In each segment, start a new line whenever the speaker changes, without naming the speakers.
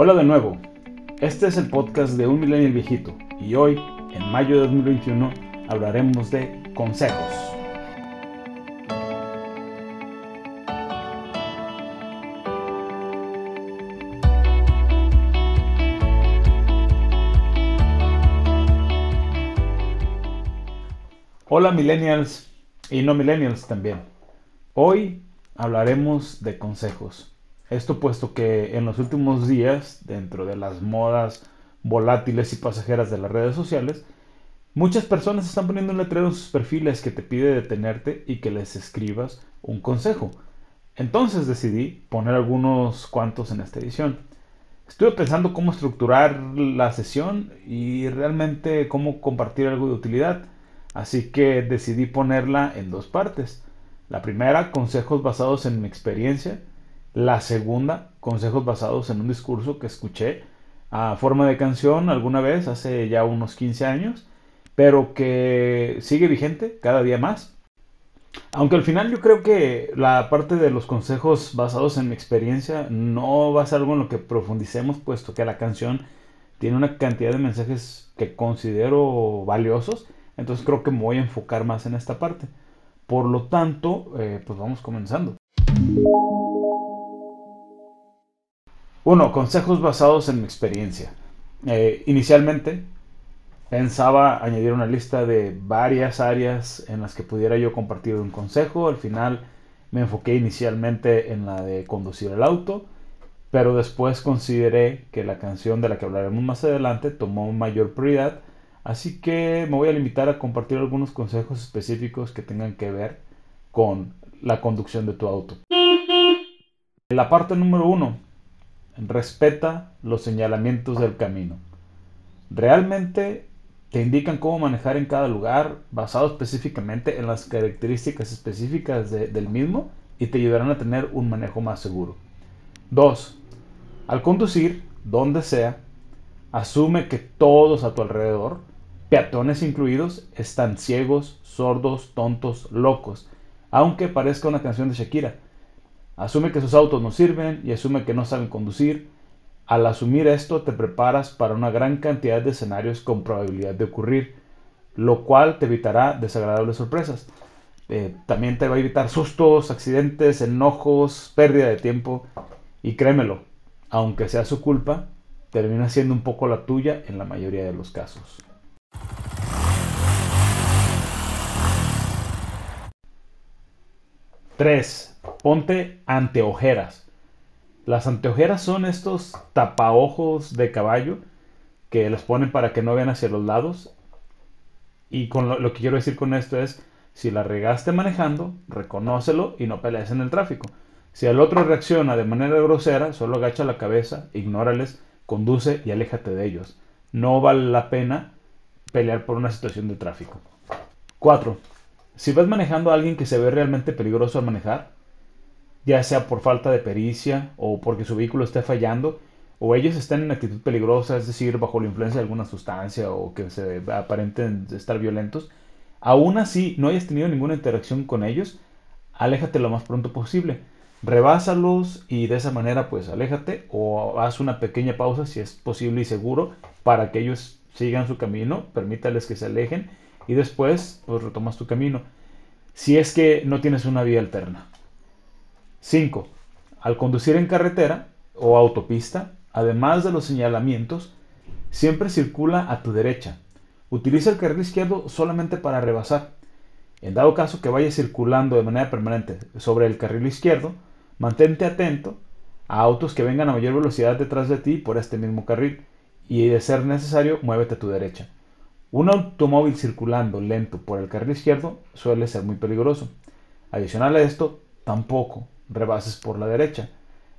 Hola de nuevo, este es el podcast de Un Millennial Viejito y hoy, en mayo de 2021, hablaremos de consejos. Hola millennials y no millennials también. Hoy hablaremos de consejos. Esto puesto que en los últimos días, dentro de las modas volátiles y pasajeras de las redes sociales, muchas personas están poniendo un letrero en sus perfiles que te pide detenerte y que les escribas un consejo. Entonces decidí poner algunos cuantos en esta edición. Estuve pensando cómo estructurar la sesión y realmente cómo compartir algo de utilidad, así que decidí ponerla en dos partes. La primera, consejos basados en mi experiencia. La segunda, consejos basados en un discurso que escuché a forma de canción alguna vez, hace ya unos 15 años, pero que sigue vigente cada día más. Aunque al final yo creo que la parte de los consejos basados en mi experiencia no va a ser algo en lo que profundicemos, puesto que la canción tiene una cantidad de mensajes que considero valiosos, entonces creo que me voy a enfocar más en esta parte. Por lo tanto, eh, pues vamos comenzando. 1. Consejos basados en mi experiencia. Eh, inicialmente pensaba añadir una lista de varias áreas en las que pudiera yo compartir un consejo. Al final me enfoqué inicialmente en la de conducir el auto, pero después consideré que la canción de la que hablaremos más adelante tomó mayor prioridad Así que me voy a limitar a compartir algunos consejos específicos que tengan que ver con la conducción de tu auto. La parte número uno, respeta los señalamientos del camino. Realmente te indican cómo manejar en cada lugar basado específicamente en las características específicas del mismo y te ayudarán a tener un manejo más seguro. 2. Al conducir, donde sea, asume que todos a tu alrededor peatones incluidos, están ciegos, sordos, tontos, locos, aunque parezca una canción de Shakira. Asume que sus autos no sirven y asume que no saben conducir. Al asumir esto te preparas para una gran cantidad de escenarios con probabilidad de ocurrir, lo cual te evitará desagradables sorpresas. Eh, también te va a evitar sustos, accidentes, enojos, pérdida de tiempo. Y créemelo, aunque sea su culpa, termina siendo un poco la tuya en la mayoría de los casos. 3. Ponte anteojeras. Las anteojeras son estos tapaojos de caballo que los ponen para que no vean hacia los lados. Y con lo, que quiero decir con esto es, si la regaste manejando, reconócelo y no pelees en el tráfico. Si el otro reacciona de manera grosera, solo agacha la cabeza, ignórales, conduce y aléjate de ellos. No vale la pena pelear por una situación de tráfico. 4. Si vas manejando a alguien que se ve realmente peligroso al manejar, ya sea por falta de pericia o porque su vehículo esté fallando, o ellos están en actitud peligrosa, es decir, bajo la influencia de alguna sustancia o que se aparenten estar violentos, aún así no hayas tenido ninguna interacción con ellos, aléjate lo más pronto posible. Rebásalos y de esa manera pues aléjate o haz una pequeña pausa si es posible y seguro para que ellos sigan su camino, permítales que se alejen y después pues retomas tu camino. Si es que no tienes una vía alterna. 5. Al conducir en carretera o autopista, además de los señalamientos, siempre circula a tu derecha. Utiliza el carril izquierdo solamente para rebasar. En dado caso que vayas circulando de manera permanente sobre el carril izquierdo, mantente atento a autos que vengan a mayor velocidad detrás de ti por este mismo carril y de ser necesario muévete a tu derecha. Un automóvil circulando lento por el carril izquierdo suele ser muy peligroso. Adicional a esto, tampoco rebases por la derecha,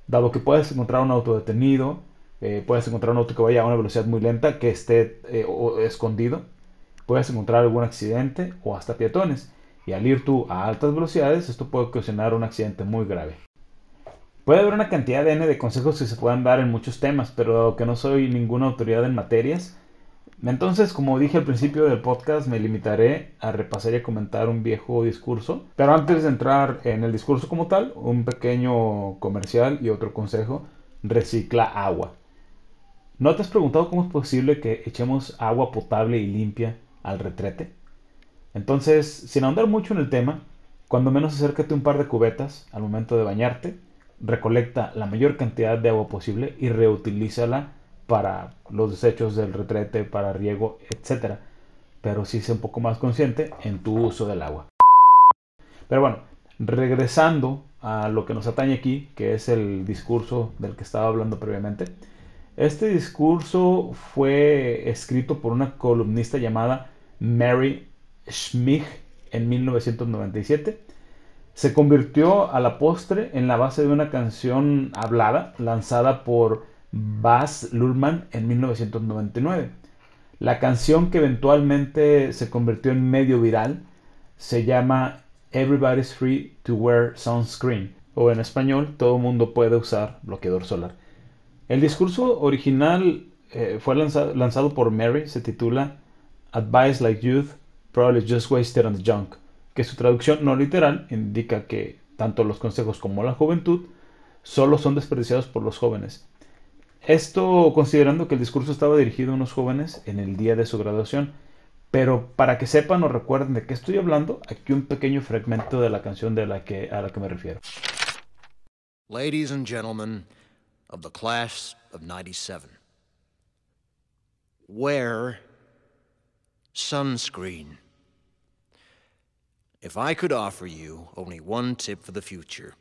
dado que puedes encontrar un auto detenido, eh, puedes encontrar un auto que vaya a una velocidad muy lenta, que esté eh, escondido, puedes encontrar algún accidente o hasta peatones. Y al ir tú a altas velocidades, esto puede ocasionar un accidente muy grave. Puede haber una cantidad de N de consejos que se puedan dar en muchos temas, pero dado que no soy ninguna autoridad en materias, entonces, como dije al principio del podcast, me limitaré a repasar y a comentar un viejo discurso. Pero antes de entrar en el discurso como tal, un pequeño comercial y otro consejo, recicla agua. ¿No te has preguntado cómo es posible que echemos agua potable y limpia al retrete? Entonces, sin ahondar mucho en el tema, cuando menos acércate un par de cubetas al momento de bañarte, recolecta la mayor cantidad de agua posible y reutilízala para los desechos del retrete, para riego, etc. Pero sí sé un poco más consciente en tu uso del agua. Pero bueno, regresando a lo que nos atañe aquí, que es el discurso del que estaba hablando previamente. Este discurso fue escrito por una columnista llamada Mary Schmich en 1997. Se convirtió a la postre en la base de una canción hablada lanzada por Baz Luhrmann en 1999. La canción que eventualmente se convirtió en medio viral se llama Everybody's Free to Wear Sunscreen o en español todo mundo puede usar bloqueador solar. El discurso original eh, fue lanzado, lanzado por Mary, se titula Advice Like Youth probably just wasted on the junk, que su traducción no literal indica que tanto los consejos como la juventud solo son desperdiciados por los jóvenes. Esto considerando que el discurso estaba dirigido a unos jóvenes en el día de su graduación. Pero para que sepan o recuerden de qué estoy hablando, aquí un pequeño fragmento de la canción de la que, a la que me refiero.
Ladies and gentlemen of the class of 97, wear sunscreen. If I could offer you only one tip for the future,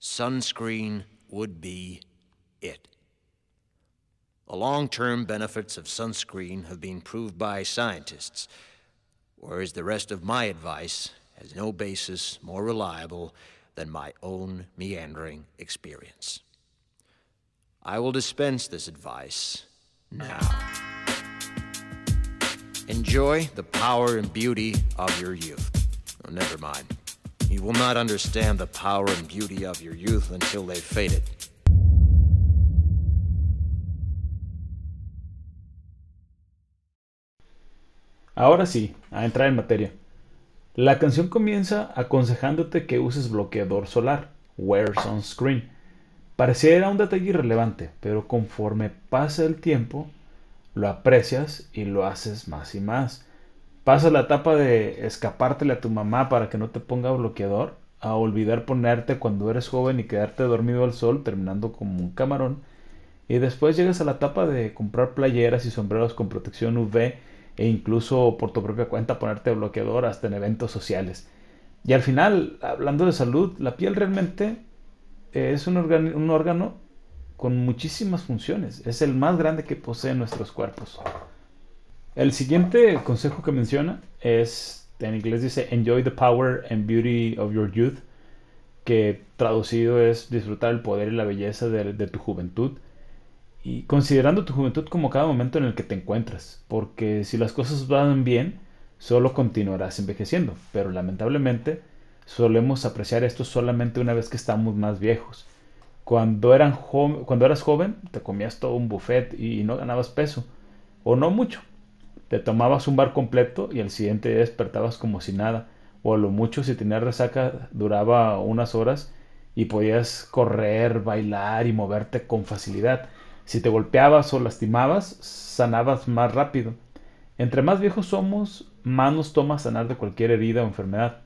sunscreen would be it. The long term benefits of sunscreen have been proved by scientists, whereas the rest of my advice has no basis more reliable than my own meandering experience. I will dispense this advice now. Enjoy the power and beauty of your youth. Oh, never mind. You will not understand the power and beauty of your youth until they've faded.
Ahora sí, a entrar en materia. La canción comienza aconsejándote que uses bloqueador solar, wear sunscreen. Pareciera un detalle irrelevante, pero conforme pasa el tiempo, lo aprecias y lo haces más y más. Pasa la etapa de escapártele a tu mamá para que no te ponga bloqueador, a olvidar ponerte cuando eres joven y quedarte dormido al sol terminando como un camarón. Y después llegas a la etapa de comprar playeras y sombreros con protección UV e incluso por tu propia cuenta ponerte bloqueador hasta en eventos sociales. Y al final, hablando de salud, la piel realmente es un, un órgano con muchísimas funciones. Es el más grande que poseen nuestros cuerpos. El siguiente consejo que menciona es, en inglés dice, Enjoy the power and beauty of your youth, que traducido es disfrutar el poder y la belleza de tu juventud y considerando tu juventud como cada momento en el que te encuentras, porque si las cosas van bien, solo continuarás envejeciendo, pero lamentablemente solemos apreciar esto solamente una vez que estamos más viejos. Cuando, eran cuando eras joven, te comías todo un buffet y no ganabas peso, o no mucho. Te tomabas un bar completo y al siguiente día despertabas como si nada, o a lo mucho si tenías resaca duraba unas horas y podías correr, bailar y moverte con facilidad. Si te golpeabas o lastimabas, sanabas más rápido. Entre más viejos somos, más nos toma sanar de cualquier herida o enfermedad.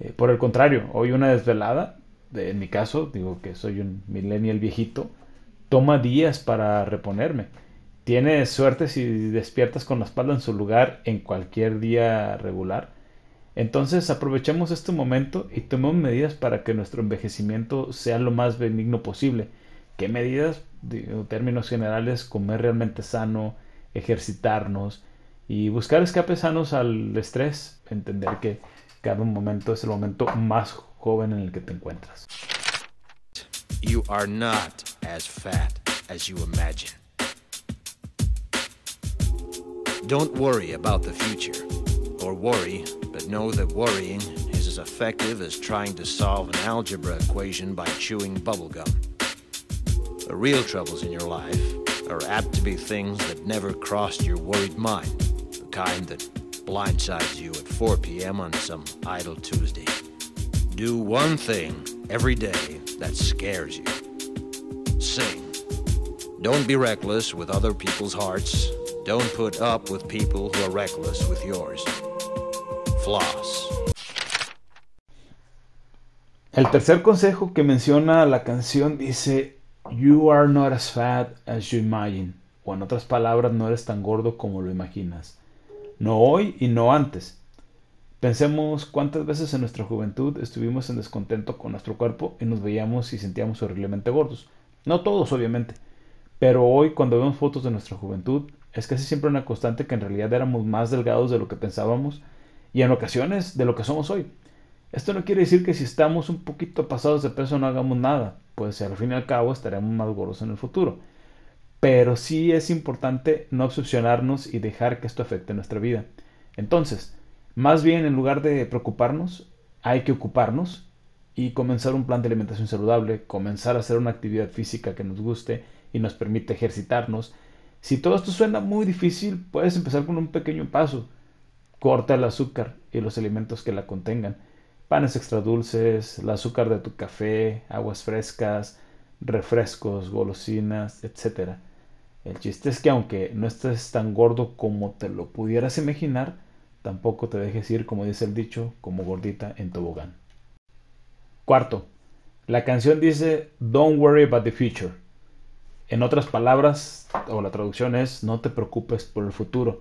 Eh, por el contrario, hoy una desvelada, en mi caso, digo que soy un millennial viejito, toma días para reponerme. Tienes suerte si despiertas con la espalda en su lugar en cualquier día regular. Entonces aprovechemos este momento y tomemos medidas para que nuestro envejecimiento sea lo más benigno posible. ¿Qué medidas? En términos generales, comer realmente sano, ejercitarnos y buscar escapes sanos al estrés, entender que cada momento es el momento más joven en el que te encuentras.
You are not as fat as you imagine. Don't worry about the future, or worry, but know that worrying is as effective as trying to solve an algebra equation by chewing bubblegum. The real troubles in your life are apt to be things that never crossed your worried mind, the kind that blindsides you at 4 p.m. on some idle Tuesday. Do one thing every day that scares you. Sing. Don't be reckless with other people's hearts. Don't put up with people who are reckless with yours. Floss.
El tercer consejo que menciona la canción dice, You are not as fat as you imagine. O en otras palabras, no eres tan gordo como lo imaginas. No hoy y no antes. Pensemos cuántas veces en nuestra juventud estuvimos en descontento con nuestro cuerpo y nos veíamos y sentíamos horriblemente gordos. No todos, obviamente. Pero hoy, cuando vemos fotos de nuestra juventud, es casi siempre una constante que en realidad éramos más delgados de lo que pensábamos y en ocasiones de lo que somos hoy. Esto no quiere decir que si estamos un poquito pasados de peso no hagamos nada, pues al fin y al cabo estaremos más gordos en el futuro. Pero sí es importante no obsesionarnos y dejar que esto afecte nuestra vida. Entonces, más bien en lugar de preocuparnos, hay que ocuparnos y comenzar un plan de alimentación saludable, comenzar a hacer una actividad física que nos guste y nos permite ejercitarnos. Si todo esto suena muy difícil, puedes empezar con un pequeño paso. Corta el azúcar y los alimentos que la contengan panes extra dulces, el azúcar de tu café, aguas frescas, refrescos, golosinas, etc. El chiste es que aunque no estés tan gordo como te lo pudieras imaginar, tampoco te dejes ir, como dice el dicho, como gordita en tobogán. Cuarto, la canción dice Don't worry about the future. En otras palabras, o la traducción es No te preocupes por el futuro.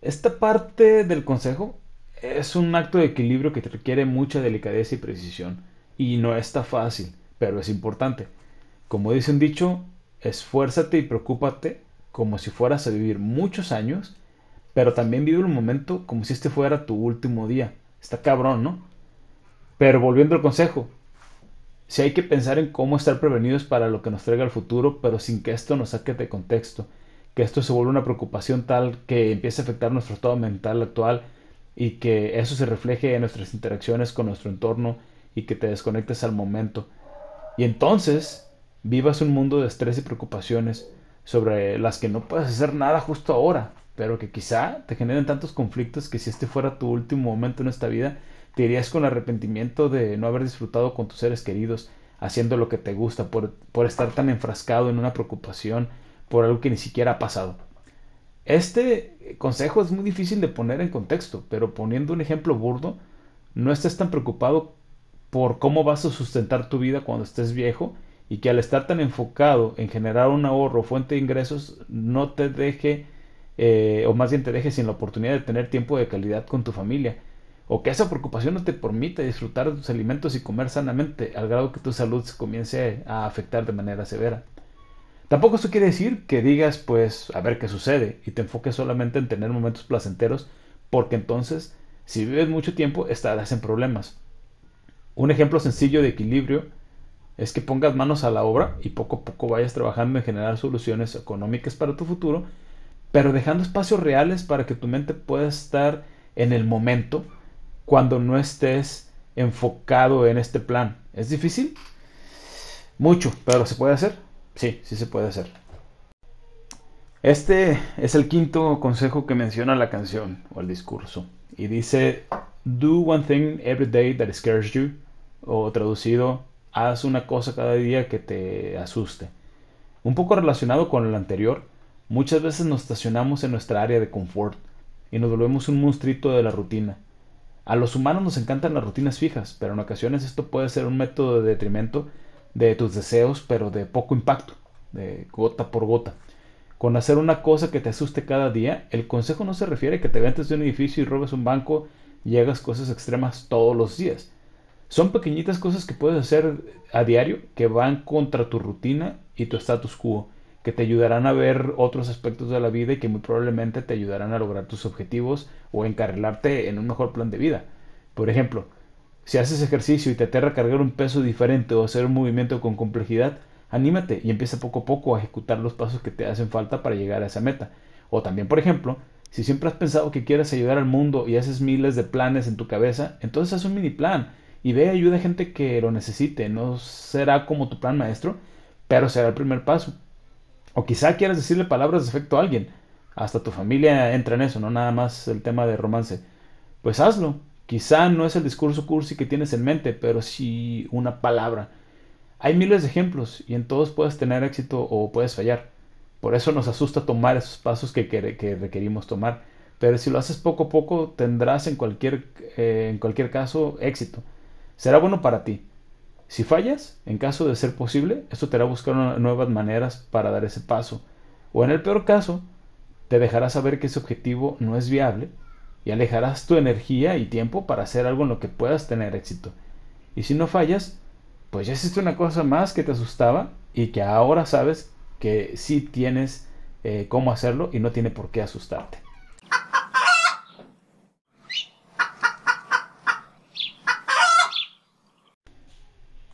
Esta parte del consejo es un acto de equilibrio que requiere mucha delicadeza y precisión. Y no está fácil, pero es importante. Como dice un dicho, esfuérzate y preocúpate como si fueras a vivir muchos años, pero también vive el momento como si este fuera tu último día. Está cabrón, ¿no? Pero volviendo al consejo, si hay que pensar en cómo estar prevenidos para lo que nos traiga el futuro, pero sin que esto nos saque de contexto, que esto se vuelva una preocupación tal que empiece a afectar nuestro estado mental actual y que eso se refleje en nuestras interacciones con nuestro entorno y que te desconectes al momento. Y entonces vivas un mundo de estrés y preocupaciones sobre las que no puedes hacer nada justo ahora, pero que quizá te generen tantos conflictos que si este fuera tu último momento en esta vida, te irías con arrepentimiento de no haber disfrutado con tus seres queridos, haciendo lo que te gusta, por, por estar tan enfrascado en una preocupación por algo que ni siquiera ha pasado. Este consejo es muy difícil de poner en contexto, pero poniendo un ejemplo burdo, no estés tan preocupado por cómo vas a sustentar tu vida cuando estés viejo y que al estar tan enfocado en generar un ahorro fuente de ingresos no te deje, eh, o más bien te deje sin la oportunidad de tener tiempo de calidad con tu familia, o que esa preocupación no te permita disfrutar de tus alimentos y comer sanamente al grado que tu salud se comience a afectar de manera severa. Tampoco esto quiere decir que digas, pues, a ver qué sucede y te enfoques solamente en tener momentos placenteros, porque entonces, si vives mucho tiempo, estarás en problemas. Un ejemplo sencillo de equilibrio es que pongas manos a la obra y poco a poco vayas trabajando en generar soluciones económicas para tu futuro, pero dejando espacios reales para que tu mente pueda estar en el momento cuando no estés enfocado en este plan. ¿Es difícil? Mucho, pero se puede hacer. Sí, sí se puede hacer. Este es el quinto consejo que menciona la canción o el discurso. Y dice, do one thing every day that scares you. O traducido, haz una cosa cada día que te asuste. Un poco relacionado con el anterior, muchas veces nos estacionamos en nuestra área de confort y nos volvemos un monstruito de la rutina. A los humanos nos encantan las rutinas fijas, pero en ocasiones esto puede ser un método de detrimento de tus deseos, pero de poco impacto, de gota por gota. Con hacer una cosa que te asuste cada día, el consejo no se refiere a que te ventes de un edificio y robes un banco y hagas cosas extremas todos los días. Son pequeñitas cosas que puedes hacer a diario que van contra tu rutina y tu status quo, que te ayudarán a ver otros aspectos de la vida y que muy probablemente te ayudarán a lograr tus objetivos o encarrilarte en un mejor plan de vida. Por ejemplo, si haces ejercicio y te aterra cargar un peso diferente o hacer un movimiento con complejidad, anímate y empieza poco a poco a ejecutar los pasos que te hacen falta para llegar a esa meta. O también, por ejemplo, si siempre has pensado que quieres ayudar al mundo y haces miles de planes en tu cabeza, entonces haz un mini plan y ve ayuda a gente que lo necesite. No será como tu plan maestro, pero será el primer paso. O quizá quieras decirle palabras de efecto a alguien. Hasta tu familia entra en eso, no nada más el tema de romance. Pues hazlo. Quizá no es el discurso cursi que tienes en mente, pero sí una palabra. Hay miles de ejemplos y en todos puedes tener éxito o puedes fallar. Por eso nos asusta tomar esos pasos que, que requerimos tomar. Pero si lo haces poco a poco, tendrás en cualquier, eh, en cualquier caso éxito. Será bueno para ti. Si fallas, en caso de ser posible, esto te hará buscar nuevas maneras para dar ese paso. O en el peor caso, te dejará saber que ese objetivo no es viable y alejarás tu energía y tiempo para hacer algo en lo que puedas tener éxito. Y si no fallas, pues ya hiciste una cosa más que te asustaba y que ahora sabes que sí tienes eh, cómo hacerlo y no tiene por qué asustarte.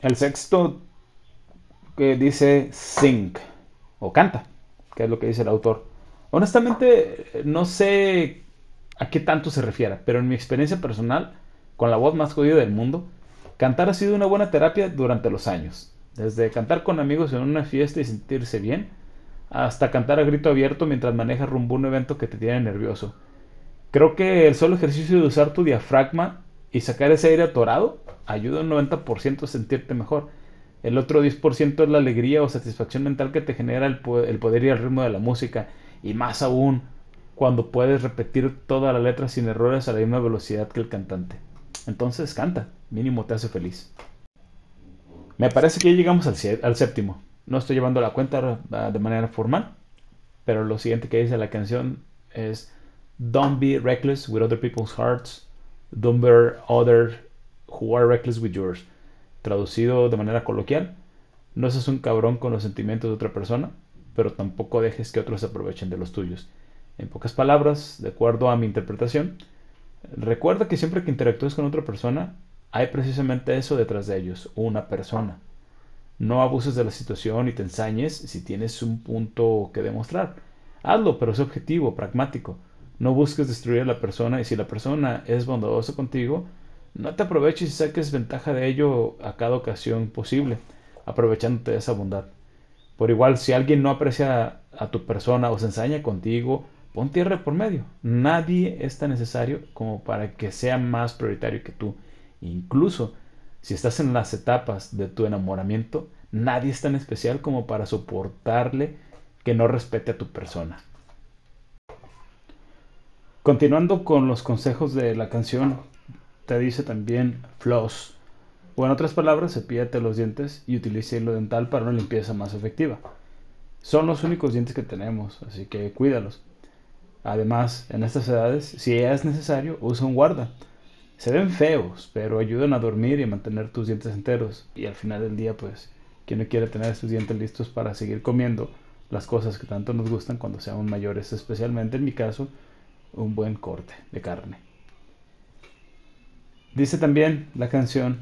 El sexto que dice sing o canta, que es lo que dice el autor. Honestamente, no sé a qué tanto se refiere, pero en mi experiencia personal, con la voz más jodida del mundo, cantar ha sido una buena terapia durante los años. Desde cantar con amigos en una fiesta y sentirse bien, hasta cantar a grito abierto mientras manejas rumbo a un evento que te tiene nervioso. Creo que el solo ejercicio de usar tu diafragma y sacar ese aire atorado ayuda un 90% a sentirte mejor. El otro 10% es la alegría o satisfacción mental que te genera el, el poder ir al ritmo de la música. Y más aún cuando puedes repetir toda la letra sin errores a la misma velocidad que el cantante. Entonces canta, mínimo te hace feliz. Me parece que ya llegamos al, al séptimo. No estoy llevando la cuenta ah, de manera formal, pero lo siguiente que dice la canción es Don't be reckless with other people's hearts. Don't bear other who are reckless with yours. Traducido de manera coloquial, no seas un cabrón con los sentimientos de otra persona, pero tampoco dejes que otros se aprovechen de los tuyos. En pocas palabras, de acuerdo a mi interpretación, recuerda que siempre que interactúes con otra persona, hay precisamente eso detrás de ellos, una persona. No abuses de la situación y te ensañes si tienes un punto que demostrar. Hazlo, pero sé objetivo, pragmático. No busques destruir a la persona y si la persona es bondadosa contigo, no te aproveches y saques ventaja de ello a cada ocasión posible, aprovechándote de esa bondad. Por igual, si alguien no aprecia a tu persona o se ensaña contigo, pon tierra por medio. Nadie es tan necesario como para que sea más prioritario que tú. Incluso si estás en las etapas de tu enamoramiento, nadie es tan especial como para soportarle que no respete a tu persona. Continuando con los consejos de la canción, te dice también floss. O en otras palabras, cepíllate los dientes y utilice hilo dental para una limpieza más efectiva. Son los únicos dientes que tenemos, así que cuídalos. Además, en estas edades, si es necesario, usa un guarda. Se ven feos, pero ayudan a dormir y mantener tus dientes enteros. Y al final del día, pues, ¿quién no quiere tener sus dientes listos para seguir comiendo las cosas que tanto nos gustan cuando seamos mayores? Especialmente en mi caso, un buen corte de carne. Dice también la canción,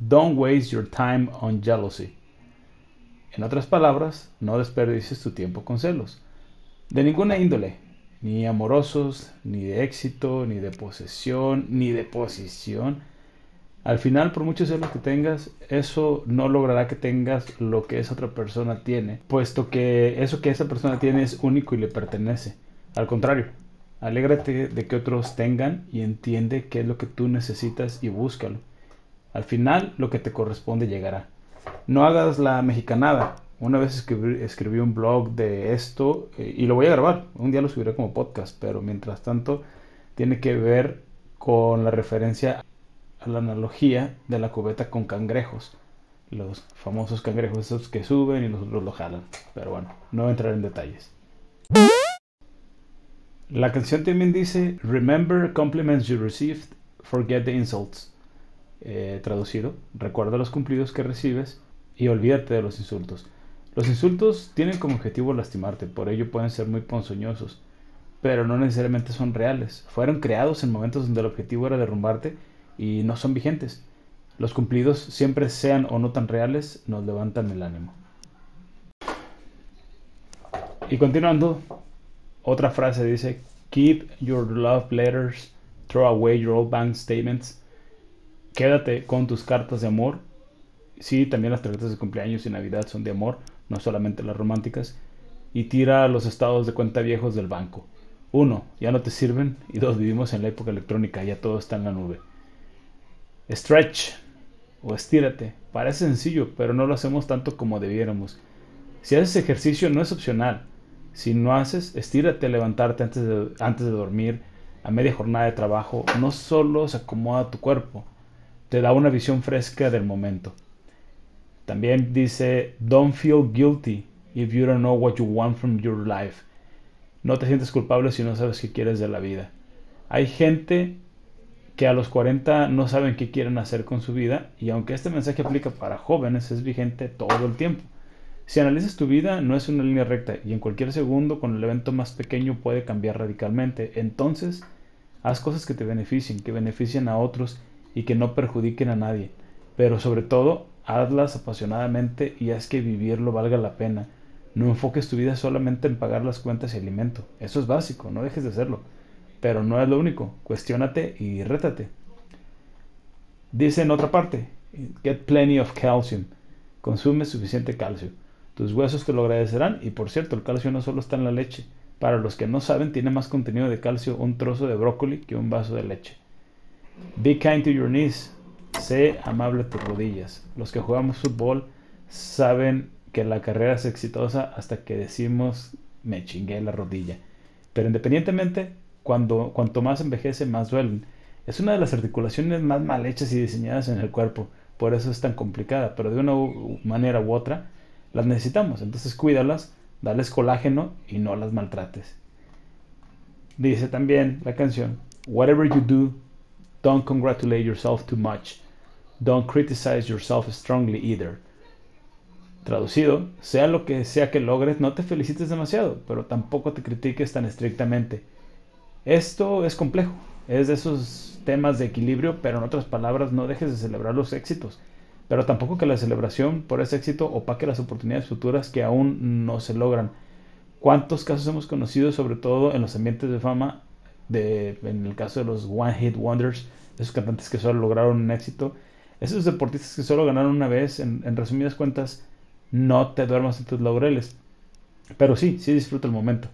Don't waste your time on jealousy. En otras palabras, no desperdicies tu tiempo con celos. De ninguna índole, ni amorosos, ni de éxito, ni de posesión, ni de posición. Al final, por muchos celos que tengas, eso no logrará que tengas lo que esa otra persona tiene, puesto que eso que esa persona tiene es único y le pertenece. Al contrario, Alégrate de que otros tengan y entiende qué es lo que tú necesitas y búscalo. Al final lo que te corresponde llegará. No hagas la mexicanada. Una vez escribí, un blog de esto eh, y lo voy a grabar. Un día lo subiré como podcast, pero mientras tanto tiene que ver con la referencia a la analogía de la cubeta con cangrejos. Los famosos cangrejos esos que suben y los otros lo jalan. Pero bueno, no entrar en detalles. La canción también dice, Remember compliments you received, forget the insults. Eh, traducido, recuerda los cumplidos que recibes y olvídate de los insultos. Los insultos tienen como objetivo lastimarte, por ello pueden ser muy ponzoñosos, pero no necesariamente son reales. Fueron creados en momentos donde el objetivo era derrumbarte y no son vigentes. Los cumplidos, siempre sean o no tan reales, nos levantan el ánimo. Y continuando, otra frase dice, Keep your love letters, throw away your old bank statements. Quédate con tus cartas de amor. Sí, también las tarjetas de cumpleaños y Navidad son de amor, no solamente las románticas. Y tira los estados de cuenta viejos del banco. Uno, ya no te sirven. Y dos, vivimos en la época electrónica, ya todo está en la nube. Stretch o estírate. Parece sencillo, pero no lo hacemos tanto como debiéramos. Si haces ejercicio no es opcional, Si no haces, estírate levantarte antes de, antes de dormir, a media jornada de trabajo. No solo se acomoda tu cuerpo, te da una visión fresca del momento. También dice, don't feel guilty if you don't know what you want from your life. No te sientes culpable si no sabes qué quieres de la vida. Hay gente que a los 40 no saben qué quieren hacer con su vida y aunque este mensaje aplica para jóvenes es vigente todo el tiempo. Si analizas tu vida no es una línea recta y en cualquier segundo con el evento más pequeño puede cambiar radicalmente. Entonces, haz cosas que te beneficien, que beneficien a otros y que no perjudiquen a nadie. Pero sobre todo, hazlas apasionadamente y haz que vivirlo valga la pena. No enfoques tu vida solamente en pagar las cuentas y alimento. Eso es básico, no dejes de hacerlo. Pero no es lo único. Cuestiónate y rétate. Dice en otra parte, get plenty of calcium. Consume suficiente calcio. Tus huesos te lo agradecerán y por cierto, el calcio no solo está en la leche. Para los que no saben, tiene más contenido de calcio un trozo de brócoli que un vaso de leche. Be kind to your knees. Sé amable tus rodillas. Los que jugamos fútbol saben que la carrera es exitosa hasta que decimos me chingué la rodilla. Pero independientemente, cuando, cuanto más envejece, más duelen. Es una de las articulaciones más mal hechas y diseñadas en el cuerpo. Por eso es tan complicada. Pero de una manera u otra, las necesitamos. Entonces cuídalas, dales colágeno y no las maltrates. Dice también la canción, Whatever you do, don't congratulate yourself too much. Don't criticize yourself strongly either. Traducido, sea lo que sea que logres, no te felicites demasiado, pero tampoco te critiques tan estrictamente. Esto es complejo, es de esos temas de equilibrio, pero en otras palabras, no dejes de celebrar los éxitos, pero tampoco que la celebración por ese éxito opaque las oportunidades futuras que aún no se logran. ¿Cuántos casos hemos conocido, sobre todo en los ambientes de fama, de, en el caso de los One Hit Wonders, esos cantantes que solo lograron un éxito, esos deportistas que solo ganaron una vez, en, resumidas cuentas, no te duermas en tus laureles. Pero sí, sí disfruta el momento.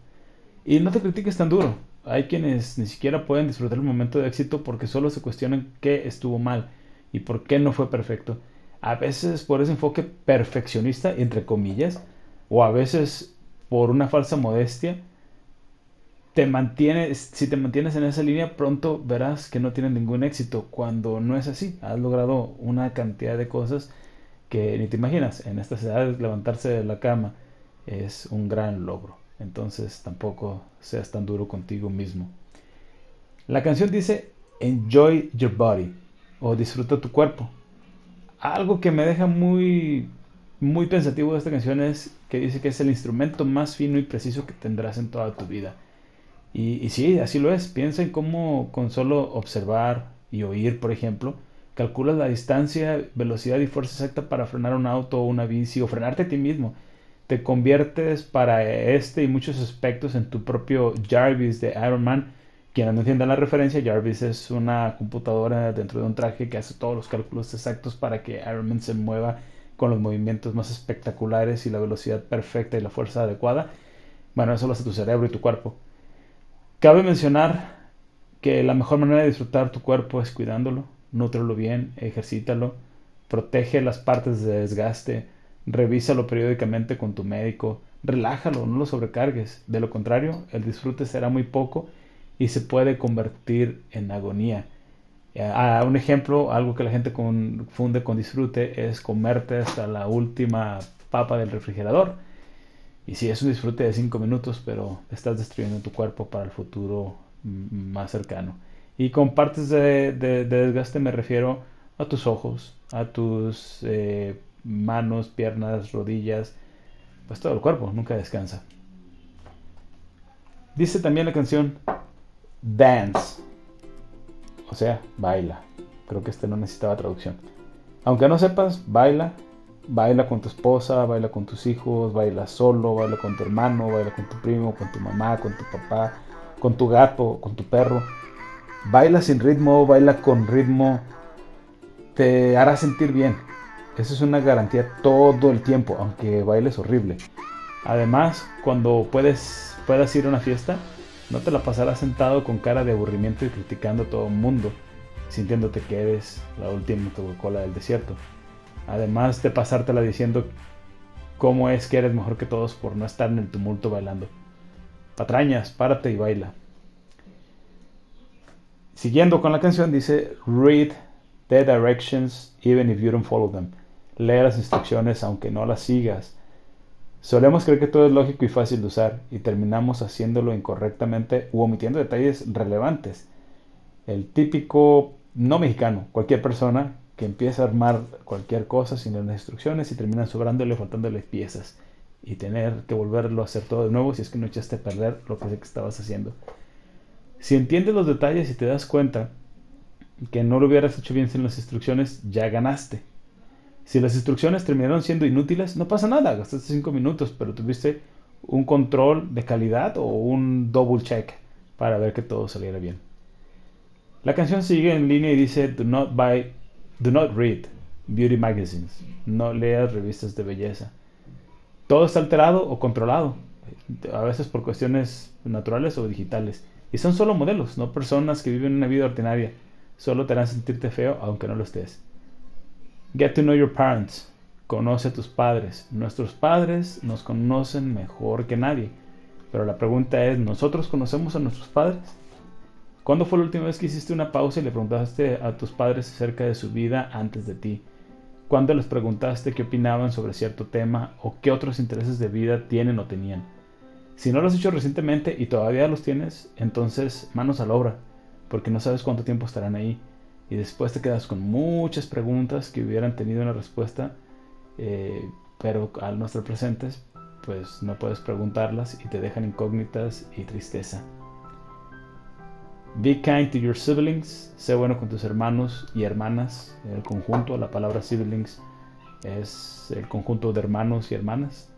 Y no te critiques tan duro. Hay quienes ni siquiera pueden disfrutar el momento de éxito porque solo se cuestionan qué estuvo mal y por qué no fue perfecto. A veces por ese enfoque perfeccionista, entre comillas, o a veces por una falsa modestia, te mantienes, si te mantienes en esa línea, pronto verás que no tienes ningún éxito, cuando no es así. Has logrado una cantidad de cosas que ni te imaginas. En estas edades levantarse de la cama es un gran logro. Entonces tampoco seas tan duro contigo mismo. La canción dice Enjoy your body o disfruta tu cuerpo. Algo que me deja muy muy pensativo de esta canción es que dice que es el instrumento más fino y preciso que tendrás en toda tu vida. Y, y sí, así lo es. Piensa en cómo con solo observar y oír, por ejemplo, calculas la distancia, velocidad y fuerza exacta para frenar un auto o una bici o frenarte a ti mismo. Te conviertes para este y muchos aspectos en tu propio Jarvis de Iron Man. Quien no entienda la referencia, Jarvis es una computadora dentro de un traje que hace todos los cálculos exactos para que Iron Man se mueva con los movimientos más espectaculares y la velocidad perfecta y la fuerza adecuada. Bueno, eso lo hace tu cerebro y tu cuerpo. Cabe mencionar que la mejor manera de disfrutar tu cuerpo es cuidándolo, nútrelo bien, ejercítalo, protege las partes de desgaste, revísalo periódicamente con tu médico, relájalo, no lo sobrecargues. De lo contrario, el disfrute será muy poco y se puede convertir en agonía. A un ejemplo, algo que la gente confunde con disfrute es comerte hasta la última papa del refrigerador. Y sí, es un disfrute de 5 minutos, pero estás destruyendo tu cuerpo para el futuro más cercano. Y con partes de, desgaste me refiero a tus ojos, a tus eh, manos, piernas, rodillas, pues todo el cuerpo, nunca descansa. Dice también la canción Dance, o sea, baila. Creo que este no necesitaba traducción. Aunque no sepas, baila, baila con tu esposa, baila con tus hijos, baila solo, baila con tu hermano, baila con tu primo, con tu mamá, con tu papá, con tu gato, con tu perro. Baila sin ritmo, baila con ritmo, te hará sentir bien. Eso es una garantía todo el tiempo, aunque bailes horrible. Además, cuando puedes, puedas ir a una fiesta, no te la pasarás sentado con cara de aburrimiento y criticando a todo el mundo, sintiéndote que eres la última Coca-Cola del desierto. Además de pasártela diciendo cómo es que eres mejor que todos por no estar en el tumulto bailando. patrañas, párate y baila. Siguiendo con la canción dice, read the directions even if you don't follow them. Lee las instrucciones aunque no las sigas. Solemos creer que todo es lógico y fácil de usar y terminamos haciéndolo incorrectamente u omitiendo detalles relevantes. El típico no mexicano, cualquier persona que empieza a armar cualquier cosa sin las instrucciones y termina sobrándole, faltándole piezas y tener que volverlo a hacer todo de nuevo si es que no echaste a perder lo que, que estabas haciendo. Si entiendes los detalles y te das cuenta que no lo hubieras hecho bien sin las instrucciones, ya ganaste. Si las instrucciones terminaron siendo inútiles, no pasa nada, gastaste 5 minutos, pero tuviste un control de calidad o un double check para ver que todo saliera bien. La canción sigue en línea y dice, do not buy, do not read beauty magazines, no leas revistas de belleza. Todo está alterado o controlado, a veces por cuestiones naturales o digitales. Y son solo modelos, no personas que viven una vida ordinaria. Solo te harán sentirte feo aunque no lo estés. Get to know your parents. Conoce a tus padres. Nuestros padres nos conocen mejor que nadie. Pero la pregunta es, ¿nosotros conocemos a nuestros padres? ¿Cuándo fue la última vez que hiciste una pausa y le preguntaste a tus padres acerca de su vida antes de ti? ¿Cuándo les preguntaste qué opinaban sobre cierto tema o qué otros intereses de vida tienen o tenían? Si no lo has hecho recientemente y todavía los tienes, entonces manos a la obra, porque no sabes cuánto tiempo estarán ahí y después te quedas con muchas preguntas que hubieran tenido una respuesta, eh, pero al no estar presentes, pues no puedes preguntarlas y te dejan incógnitas y tristeza. Be kind to your siblings, sé bueno con tus hermanos y hermanas. El conjunto, la palabra siblings es el conjunto de hermanos y hermanas.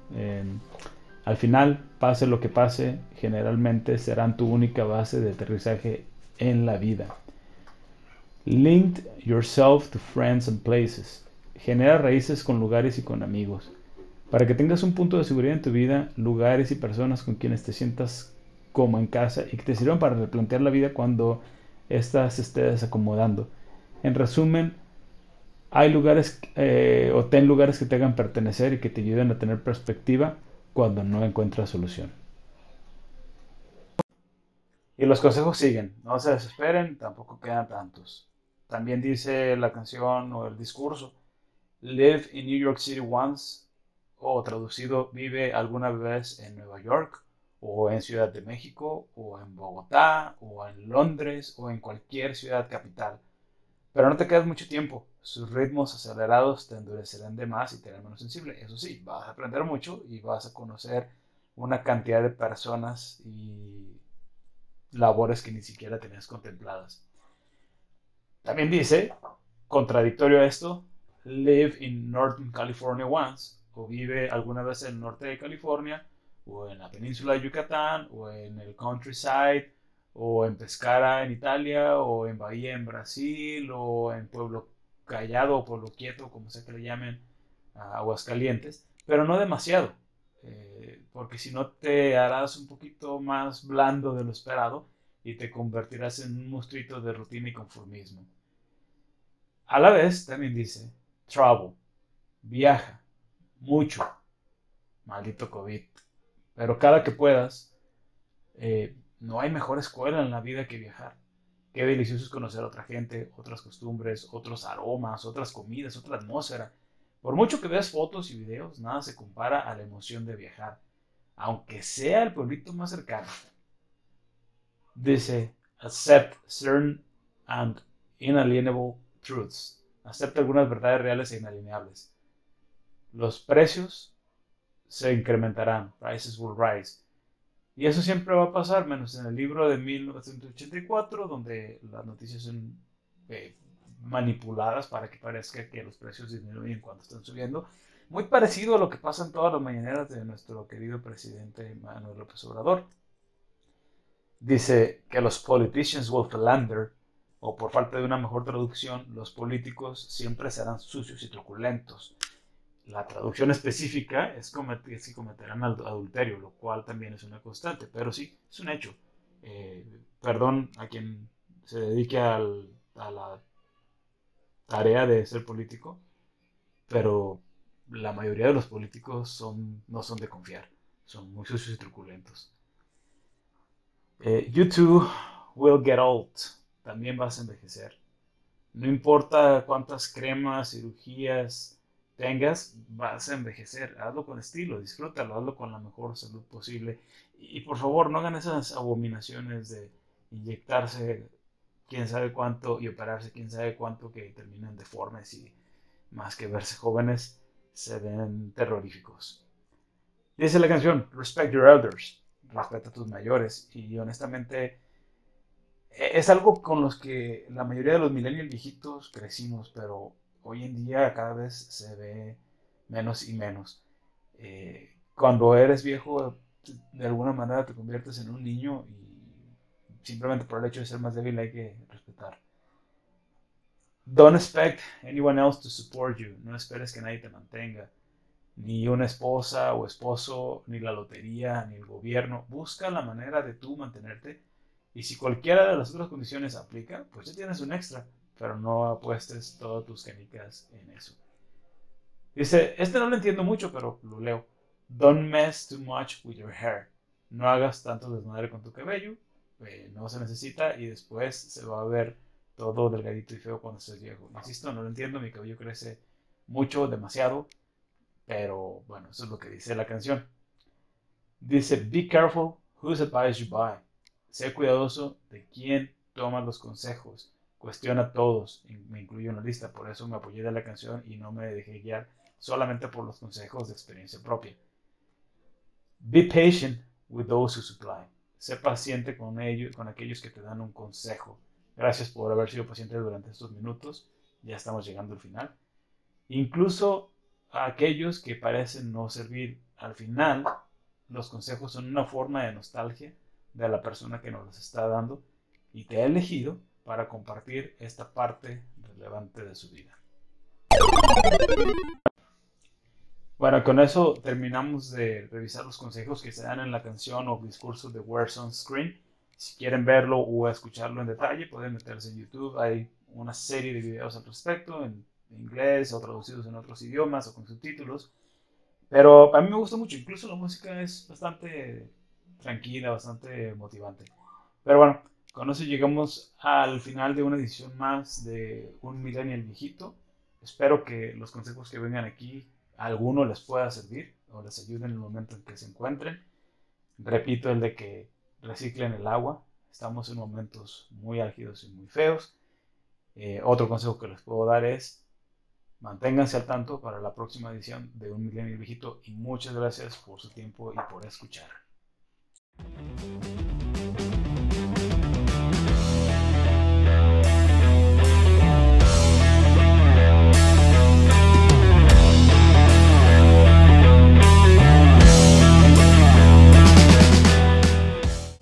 al final, pase lo que pase, generalmente serán tu única base de aterrizaje en la vida. Linked yourself to friends and places. Genera raíces con lugares y con amigos. Para que tengas un punto de seguridad en tu vida, lugares y personas con quienes te sientas como en casa y que te sirvan para replantear la vida cuando ésta se esté desacomodando. En resumen, hay lugares eh, o ten lugares que te hagan pertenecer y que te ayuden a tener perspectiva cuando no encuentras solución. Y los consejos siguen, no se desesperen, tampoco quedan tantos. También dice la canción o el discurso, Live in New York City once, o traducido, vive alguna vez en Nueva York, o en Ciudad de México, o en Bogotá, o en Londres, o en cualquier ciudad capital. Pero no te quedas mucho tiempo, sus ritmos acelerados te endurecerán de más y te harán menos sensible. Eso sí, vas a aprender mucho y vas a conocer una cantidad de personas y labores que ni siquiera tenías contempladas. También dice, contradictorio a esto, live in Northern California once, o vive alguna vez en el norte de California, o en la península de Yucatán, o en el countryside, o en Pescara en Italia, o en Bahía en Brasil, o en Pueblo Callado o Pueblo Quieto, como sea que le llamen, a Aguascalientes, pero no demasiado, eh, porque si no te harás un poquito más blando de lo esperado y te convertirás en un monstruito de rutina y conformismo. A la vez, también dice, travel, viaja, mucho, maldito COVID. Pero cada que puedas, eh, no hay mejor escuela en la vida que viajar. Qué delicioso es conocer a otra gente, otras costumbres, otros aromas, otras comidas, otra atmósfera. Por mucho que veas fotos y videos, nada se compara a la emoción de viajar, aunque sea el pueblito más cercano dice, accept certain and inalienable truths. Acepta algunas verdades reales e inalienables. Los precios se incrementarán. Prices will rise. Y eso siempre va a pasar, menos en el libro de 1984, donde las noticias son eh, manipuladas para que parezca que los precios disminuyen cuando están subiendo. Muy parecido a lo que pasa en todas las mañaneras de nuestro querido presidente Manuel López Obrador dice que los politicians will philander, o por falta de una mejor traducción, los políticos siempre serán sucios y truculentos. La traducción específica es que si cometerán adulterio, lo cual también es una constante, pero sí, es un hecho. Eh, perdón a quien se dedique a la tarea de ser político, pero la mayoría de los políticos son, no son de confiar, son muy sucios y truculentos. Eh, you too will get old. También vas a envejecer. No importa cuántas cremas, cirugías tengas, vas a envejecer. Hazlo con estilo, disfrútalo, hazlo con la mejor salud posible. Y, por favor, no hagan esas abominaciones de inyectarse quién sabe cuánto y operarse quién sabe cuánto que terminan deformes y más que verse jóvenes, se ven terroríficos. Dice la canción, Respect Your Elders, respeta a tus mayores. Y honestamente, e, es algo con los que la mayoría de los millennials viejitos crecimos, pero hoy en día cada vez se ve menos y menos. Eh, cuando eres viejo, de alguna manera te conviertes en un niño y simplemente por el hecho de ser más débil hay que respetar. Don't expect anyone else to support you. No esperes que nadie te mantenga. Ni una esposa o esposo, ni la lotería, ni el gobierno. Busca la manera de tú mantenerte. Y si cualquiera de las otras condiciones aplica, pues ya tienes un extra. Pero no apuestes todas tus canicas en eso. Dice, este no lo entiendo mucho, pero lo leo. Don't mess too much with your hair. No hagas tanto desmadre con tu cabello. Eh, no se necesita y después se va a ver todo delgadito y feo cuando estés viejo. Insisto, no lo entiendo, mi cabello crece mucho, demasiado, pero bueno, eso es lo que dice la canción. Dice, be careful whose advice you buy. Sé cuidadoso de quién toma los consejos. Cuestiona a todos, me incluyo en la lista, por eso me apoyé de la canción y no me dejé guiar solamente por los consejos de experiencia propia. Be patient with those who supply. Sé paciente con ellos, con aquellos que te dan un consejo. Gracias por haber sido paciente durante estos minutos. Ya estamos llegando al final. Incluso a aquellos que parecen no servir al final, los consejos son una forma de nostalgia de la persona que nos los está dando y te ha elegido para compartir esta parte relevante de su vida. Bueno, con eso terminamos de revisar los consejos que se dan en la canción o discurso de Words on Screen. Si quieren verlo o escucharlo en detalle, pueden meterse en YouTube. Hay una serie de videos al respecto en inglés o traducidos en otros idiomas o con subtítulos. Pero a mí me gusta mucho. Incluso la música es bastante tranquila, bastante motivante. Pero bueno, con eso llegamos al final de una edición más de Un Millennial Viejito. Espero que los consejos que vengan aquí alguno les pueda servir o les ayude en el momento en que se encuentren. Repito el de que reciclen el agua. Estamos en momentos muy álgidos y muy feos. Eh, otro consejo que les puedo dar es manténganse al tanto para la próxima edición de Un Milenio Viejito y muchas gracias por su tiempo y por escuchar.